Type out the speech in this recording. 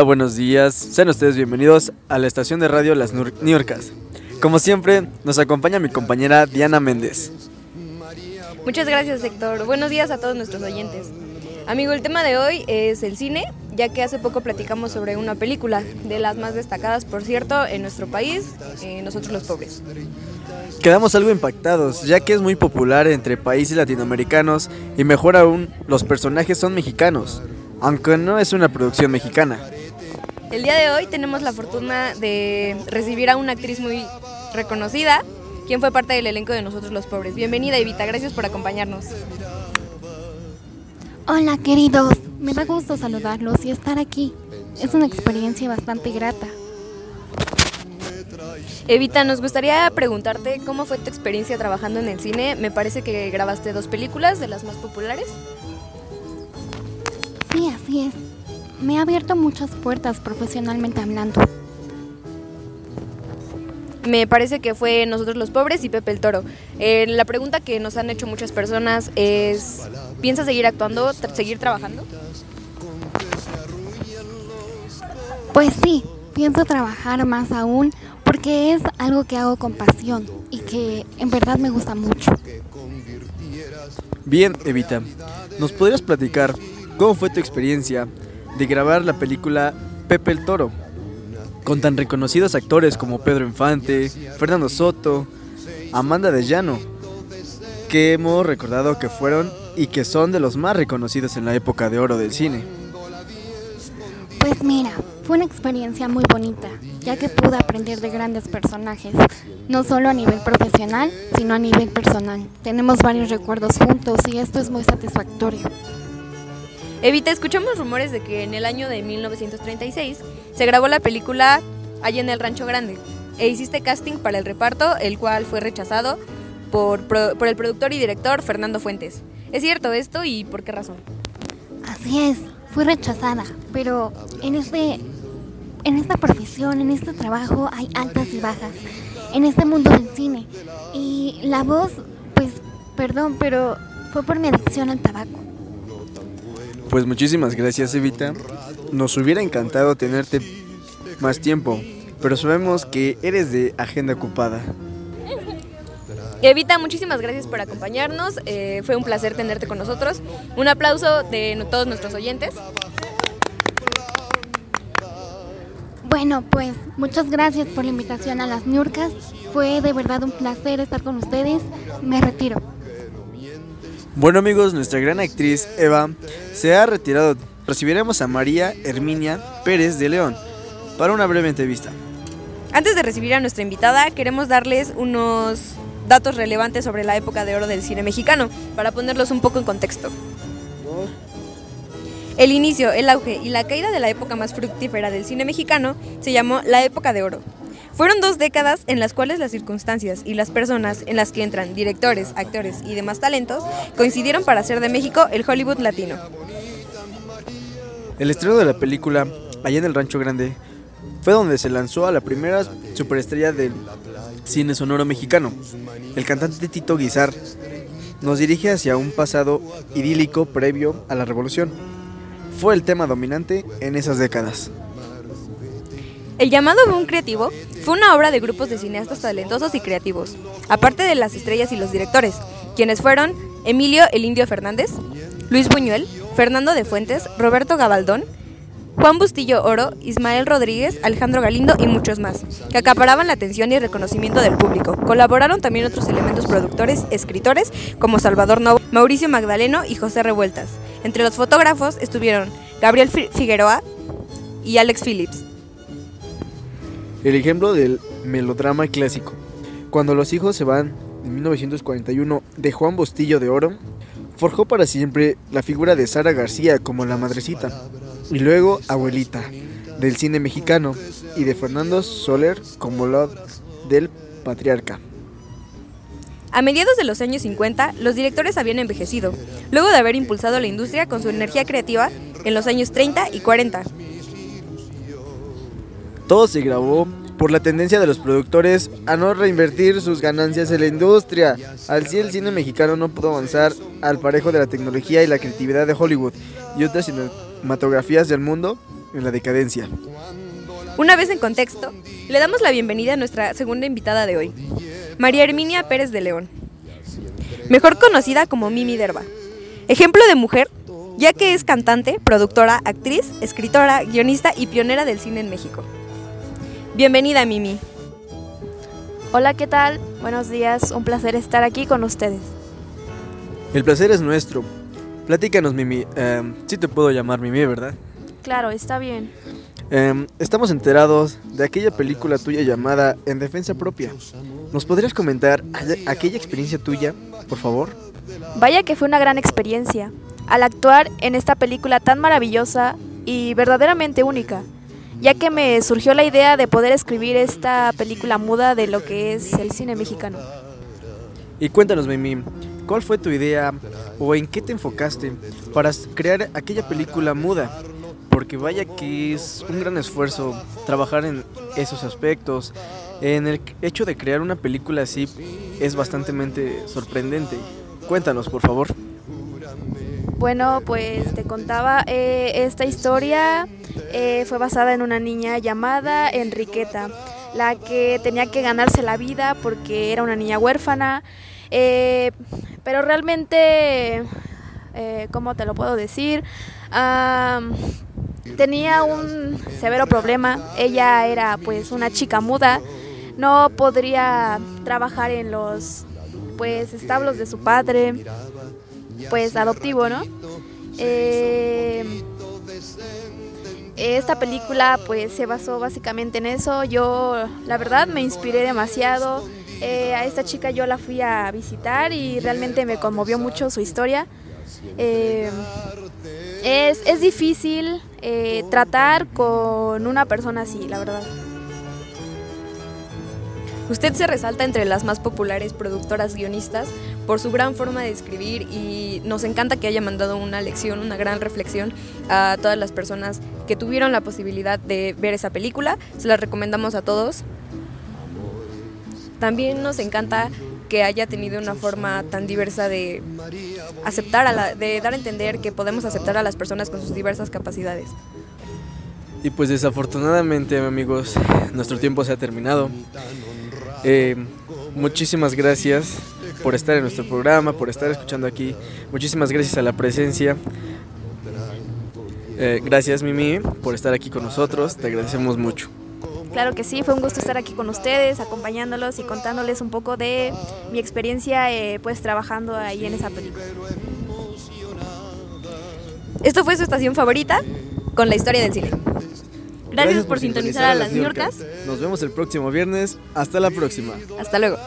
Hola, buenos días. Sean ustedes bienvenidos a la estación de radio Las Niurcas. Como siempre, nos acompaña mi compañera Diana Méndez. Muchas gracias, Héctor. Buenos días a todos nuestros oyentes. Amigo, el tema de hoy es el cine, ya que hace poco platicamos sobre una película, de las más destacadas, por cierto, en nuestro país, eh, nosotros los pobres. Quedamos algo impactados, ya que es muy popular entre países latinoamericanos y mejor aún, los personajes son mexicanos aunque no es una producción mexicana. El día de hoy tenemos la fortuna de recibir a una actriz muy reconocida, quien fue parte del elenco de Nosotros los Pobres. Bienvenida Evita, gracias por acompañarnos. Hola queridos, me da gusto saludarlos y estar aquí. Es una experiencia bastante grata. Evita, nos gustaría preguntarte cómo fue tu experiencia trabajando en el cine. Me parece que grabaste dos películas de las más populares. Sí, así es. Me ha abierto muchas puertas profesionalmente hablando. Me parece que fue Nosotros los Pobres y Pepe el Toro. Eh, la pregunta que nos han hecho muchas personas es, ¿piensas seguir actuando, seguir trabajando? Pues sí, pienso trabajar más aún porque es algo que hago con pasión y que en verdad me gusta mucho. Bien, Evita, ¿nos podrías platicar ¿Cómo fue tu experiencia de grabar la película Pepe el Toro? Con tan reconocidos actores como Pedro Infante, Fernando Soto, Amanda de Llano, que hemos recordado que fueron y que son de los más reconocidos en la época de oro del cine. Pues mira, fue una experiencia muy bonita, ya que pude aprender de grandes personajes, no solo a nivel profesional, sino a nivel personal. Tenemos varios recuerdos juntos y esto es muy satisfactorio. Evita, escuchamos rumores de que en el año de 1936 se grabó la película Allá en el Rancho Grande e hiciste casting para el reparto, el cual fue rechazado por, por el productor y director Fernando Fuentes. ¿Es cierto esto y por qué razón? Así es, fui rechazada, pero en este en esta profesión, en este trabajo hay altas y bajas. En este mundo del cine y la voz, pues perdón, pero fue por mi adicción al tabaco. Pues muchísimas gracias Evita. Nos hubiera encantado tenerte más tiempo, pero sabemos que eres de agenda ocupada. Evita, muchísimas gracias por acompañarnos. Eh, fue un placer tenerte con nosotros. Un aplauso de todos nuestros oyentes. Bueno, pues muchas gracias por la invitación a las Nurcas. Fue de verdad un placer estar con ustedes. Me retiro. Bueno amigos, nuestra gran actriz Eva se ha retirado. Recibiremos a María Herminia Pérez de León para una breve entrevista. Antes de recibir a nuestra invitada, queremos darles unos datos relevantes sobre la época de oro del cine mexicano, para ponerlos un poco en contexto. El inicio, el auge y la caída de la época más fructífera del cine mexicano se llamó la época de oro. Fueron dos décadas en las cuales las circunstancias y las personas en las que entran directores, actores y demás talentos coincidieron para hacer de México el Hollywood latino. El estreno de la película, allá en el Rancho Grande, fue donde se lanzó a la primera superestrella del cine sonoro mexicano. El cantante Tito Guizar nos dirige hacia un pasado idílico previo a la revolución. Fue el tema dominante en esas décadas. El llamado boom creativo fue una obra de grupos de cineastas talentosos y creativos, aparte de las estrellas y los directores, quienes fueron Emilio el Indio Fernández, Luis Buñuel, Fernando de Fuentes, Roberto Gabaldón, Juan Bustillo Oro, Ismael Rodríguez, Alejandro Galindo y muchos más, que acaparaban la atención y reconocimiento del público. Colaboraron también otros elementos productores, escritores, como Salvador Novo, Mauricio Magdaleno y José Revueltas. Entre los fotógrafos estuvieron Gabriel Figueroa y Alex Phillips. El ejemplo del melodrama clásico. Cuando los hijos se van, en 1941, de Juan Bostillo de Oro, forjó para siempre la figura de Sara García como la madrecita, y luego abuelita, del cine mexicano, y de Fernando Soler como la del patriarca. A mediados de los años 50, los directores habían envejecido, luego de haber impulsado la industria con su energía creativa en los años 30 y 40. Todo se grabó por la tendencia de los productores a no reinvertir sus ganancias en la industria. Así el cine mexicano no pudo avanzar al parejo de la tecnología y la creatividad de Hollywood y otras cinematografías del mundo en la decadencia. Una vez en contexto, le damos la bienvenida a nuestra segunda invitada de hoy, María Herminia Pérez de León, mejor conocida como Mimi Derba. Ejemplo de mujer, ya que es cantante, productora, actriz, escritora, guionista y pionera del cine en México. Bienvenida, Mimi. Hola, ¿qué tal? Buenos días, un placer estar aquí con ustedes. El placer es nuestro. Platícanos, Mimi. Eh, sí te puedo llamar Mimi, ¿verdad? Claro, está bien. Eh, estamos enterados de aquella película tuya llamada En Defensa Propia. ¿Nos podrías comentar aquella experiencia tuya, por favor? Vaya que fue una gran experiencia al actuar en esta película tan maravillosa y verdaderamente única, ya que me surgió la idea de poder escribir esta película muda de lo que es el cine mexicano. Y cuéntanos, Mimi, ¿cuál fue tu idea o en qué te enfocaste para crear aquella película muda? Porque vaya que es un gran esfuerzo trabajar en esos aspectos. En el hecho de crear una película así es bastante sorprendente. Cuéntanos, por favor. Bueno, pues te contaba, eh, esta historia eh, fue basada en una niña llamada Enriqueta, la que tenía que ganarse la vida porque era una niña huérfana, eh, pero realmente, ¿cómo te lo puedo decir? tenía un severo problema, ella era pues una chica muda, no podría trabajar en los pues establos de su padre, pues adoptivo, ¿no? Eh, esta película pues se basó básicamente en eso. Yo la verdad me inspiré demasiado. Eh, a esta chica yo la fui a visitar y realmente me conmovió mucho su historia. Eh, es, es, difícil tratar con una persona así, la verdad. Usted se resalta entre las más populares productoras guionistas por su gran forma de escribir y nos encanta que haya mandado una lección, una gran reflexión a todas las personas que tuvieron la posibilidad de ver esa película. Se la recomendamos a todos. También nos encanta que haya tenido una forma tan diversa de aceptar a la, de dar a entender que podemos aceptar a las personas con sus diversas capacidades. Y pues desafortunadamente amigos, nuestro tiempo se ha terminado. Eh, muchísimas gracias por estar en nuestro programa, por estar escuchando aquí. Muchísimas gracias a la presencia. Eh, gracias Mimi por estar aquí con nosotros, te agradecemos mucho. Claro que sí, fue un gusto estar aquí con ustedes, acompañándolos y contándoles un poco de mi experiencia eh, pues trabajando ahí en esa película. Esto fue su estación favorita con la historia del cine. Gracias, por, sintonizar, a las Niorcas. Nos vemos el próximo viernes. Hasta la próxima. Hasta luego.